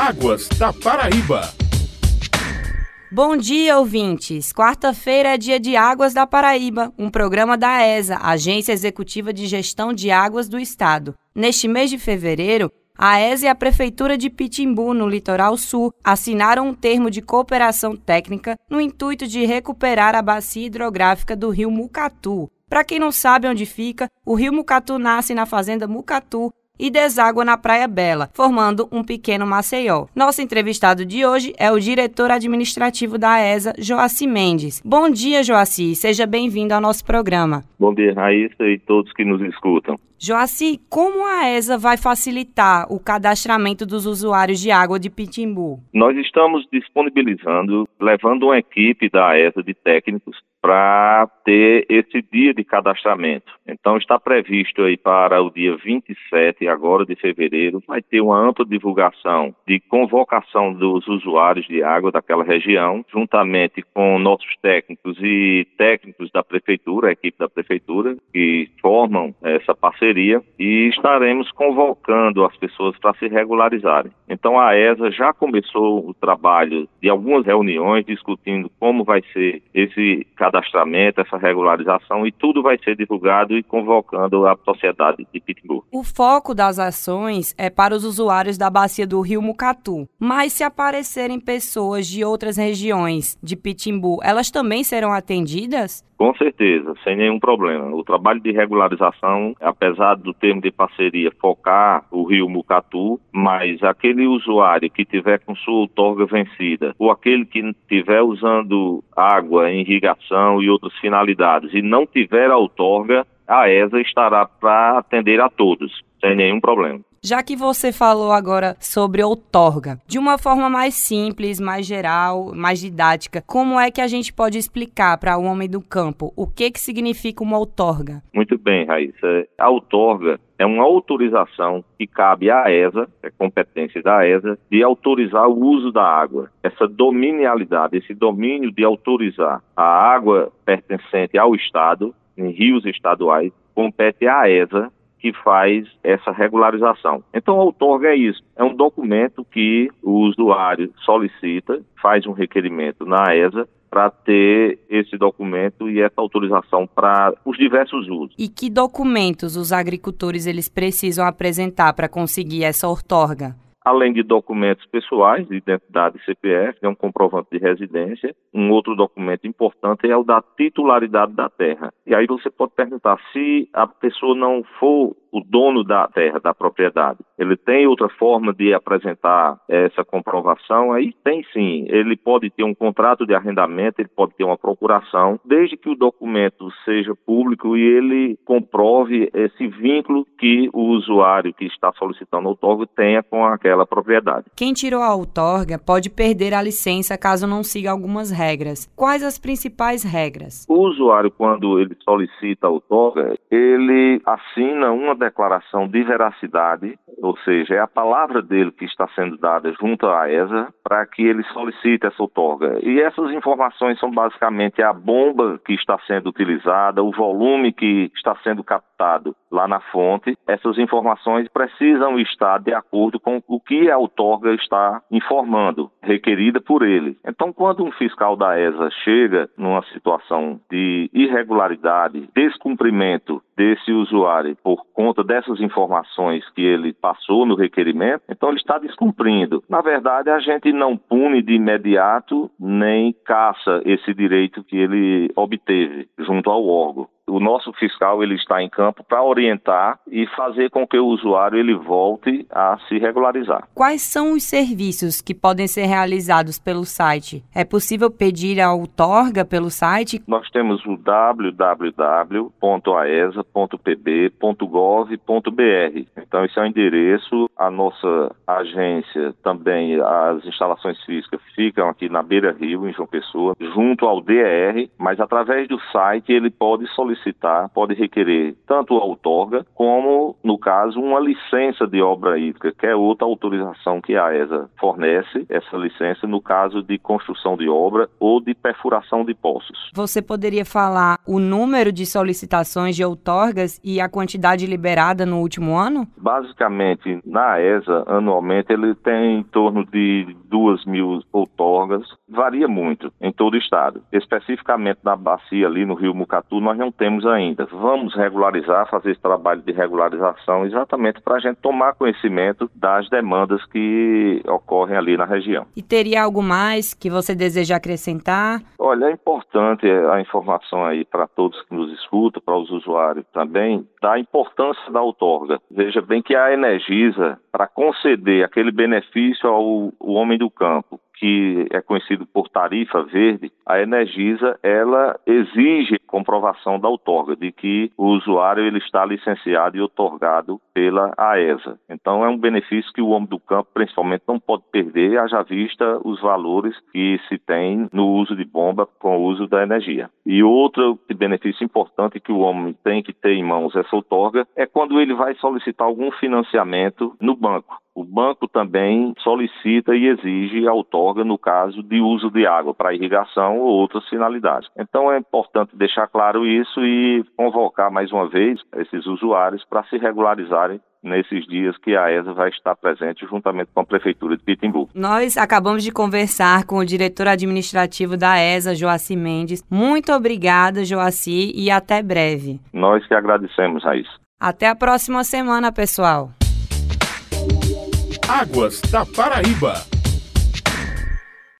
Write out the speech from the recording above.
Águas da Paraíba. Bom dia, ouvintes! Quarta-feira é dia de Águas da Paraíba, um programa da ESA, Agência Executiva de Gestão de Águas do Estado. Neste mês de fevereiro, a ESA e a Prefeitura de Pitimbu, no litoral sul, assinaram um termo de cooperação técnica no intuito de recuperar a bacia hidrográfica do rio Mucatu. Para quem não sabe onde fica, o rio Mucatu nasce na fazenda Mucatu, e deságua na Praia Bela, formando um pequeno Maceió. Nosso entrevistado de hoje é o diretor administrativo da ESA, Joaci Mendes. Bom dia, Joaci. Seja bem-vindo ao nosso programa. Bom dia, Raíssa e todos que nos escutam. Joaci, como a ESA vai facilitar o cadastramento dos usuários de água de Pitimbu? Nós estamos disponibilizando, levando uma equipe da ESA de técnicos para ter esse dia de cadastramento. Então está previsto aí para o dia 27 agora de fevereiro vai ter uma ampla divulgação de convocação dos usuários de água daquela região, juntamente com nossos técnicos e técnicos da prefeitura, a equipe da prefeitura que formam essa parceria e estaremos convocando as pessoas para se regularizarem. Então a ESA já começou o trabalho de algumas reuniões discutindo como vai ser esse cadastramento, essa regularização e tudo vai ser divulgado e convocando a sociedade de Pittsburgh. O foco das ações é para os usuários da bacia do Rio Mucatu, mas se aparecerem pessoas de outras regiões de Pitimbu, elas também serão atendidas? Com certeza, sem nenhum problema. O trabalho de regularização, apesar do termo de parceria focar o rio Mucatu, mas aquele usuário que tiver com sua outorga vencida, ou aquele que estiver usando água irrigação e outras finalidades e não tiver a outorga, a ESA estará para atender a todos, sem nenhum problema. Já que você falou agora sobre outorga, de uma forma mais simples, mais geral, mais didática, como é que a gente pode explicar para o homem do campo o que, que significa uma outorga? Muito bem, Raíssa. A outorga é uma autorização que cabe à ESA, é competência da ESA, de autorizar o uso da água. Essa dominialidade, esse domínio de autorizar a água pertencente ao Estado, em rios estaduais, compete à ESA que faz essa regularização. Então, a outorga é isso, é um documento que o usuário solicita, faz um requerimento na ESA para ter esse documento e essa autorização para os diversos usos. E que documentos os agricultores eles precisam apresentar para conseguir essa outorga? Além de documentos pessoais, de identidade CPF, é um comprovante de residência. Um outro documento importante é o da titularidade da terra. E aí você pode perguntar se a pessoa não for o dono da terra, da propriedade. Ele tem outra forma de apresentar essa comprovação? Aí tem sim. Ele pode ter um contrato de arrendamento, ele pode ter uma procuração, desde que o documento seja público e ele comprove esse vínculo que o usuário que está solicitando a outorga tenha com aquela propriedade. Quem tirou a outorga pode perder a licença caso não siga algumas regras. Quais as principais regras? O usuário, quando ele solicita a outorga, ele assina uma declaração de veracidade, ou seja, é a palavra dele que está sendo dada junto à ESA para que ele solicite essa outorga. E essas informações são basicamente a bomba que está sendo utilizada, o volume que está sendo captado lá na fonte. Essas informações precisam estar de acordo com o que a outorga está informando, requerida por ele. Então, quando um fiscal da ESA chega numa situação de irregularidade, descumprimento desse usuário por conta dessas informações que ele passou no requerimento, então ele está descumprindo. Na verdade, a gente não pune de imediato nem caça esse direito que ele obteve junto ao órgão o nosso fiscal ele está em campo para orientar e fazer com que o usuário ele volte a se regularizar. Quais são os serviços que podem ser realizados pelo site? É possível pedir a outorga pelo site? Nós temos o www.aesa.pb.gov.br. Então esse é o endereço. A nossa agência também, as instalações físicas ficam aqui na Beira Rio, em João Pessoa, junto ao DER, mas através do site ele pode solicitar solicitar, pode requerer tanto a outorga como, no caso, uma licença de obra hídrica, que é outra autorização que a ESA fornece, essa licença no caso de construção de obra ou de perfuração de poços. Você poderia falar o número de solicitações de outorgas e a quantidade liberada no último ano? Basicamente, na ESA, anualmente, ele tem em torno de duas mil outorgas, varia muito em todo o estado. Especificamente na bacia ali no Rio Mucatu, nós não temos ainda. Vamos regularizar, fazer esse trabalho de regularização exatamente para a gente tomar conhecimento das demandas que ocorrem ali na região. E teria algo mais que você deseja acrescentar? Olha, é importante a informação aí para todos que nos escutam, para os usuários também, da importância da outorga. Veja bem que a Energisa, para conceder aquele benefício ao homem do campo, que é conhecido por tarifa verde, a Energisa ela exige comprovação da outorga de que o usuário ele está licenciado e outorgado pela AESA. Então é um benefício que o homem do campo principalmente não pode perder, haja vista os valores que se tem no uso de bomba com o uso da energia. E outro benefício importante que o homem tem que ter em mãos essa outorga é quando ele vai solicitar algum financiamento no banco. O banco também solicita e exige a outorga no caso de uso de água para irrigação ou outras finalidades. Então é importante deixar claro isso e convocar mais uma vez esses usuários para se regularizarem nesses dias que a ESA vai estar presente juntamente com a Prefeitura de Pitimbu. Nós acabamos de conversar com o diretor administrativo da ESA, Joaci Mendes. Muito obrigada, Joaci, e até breve. Nós que agradecemos, Raiz. Até a próxima semana, pessoal. Águas da Paraíba.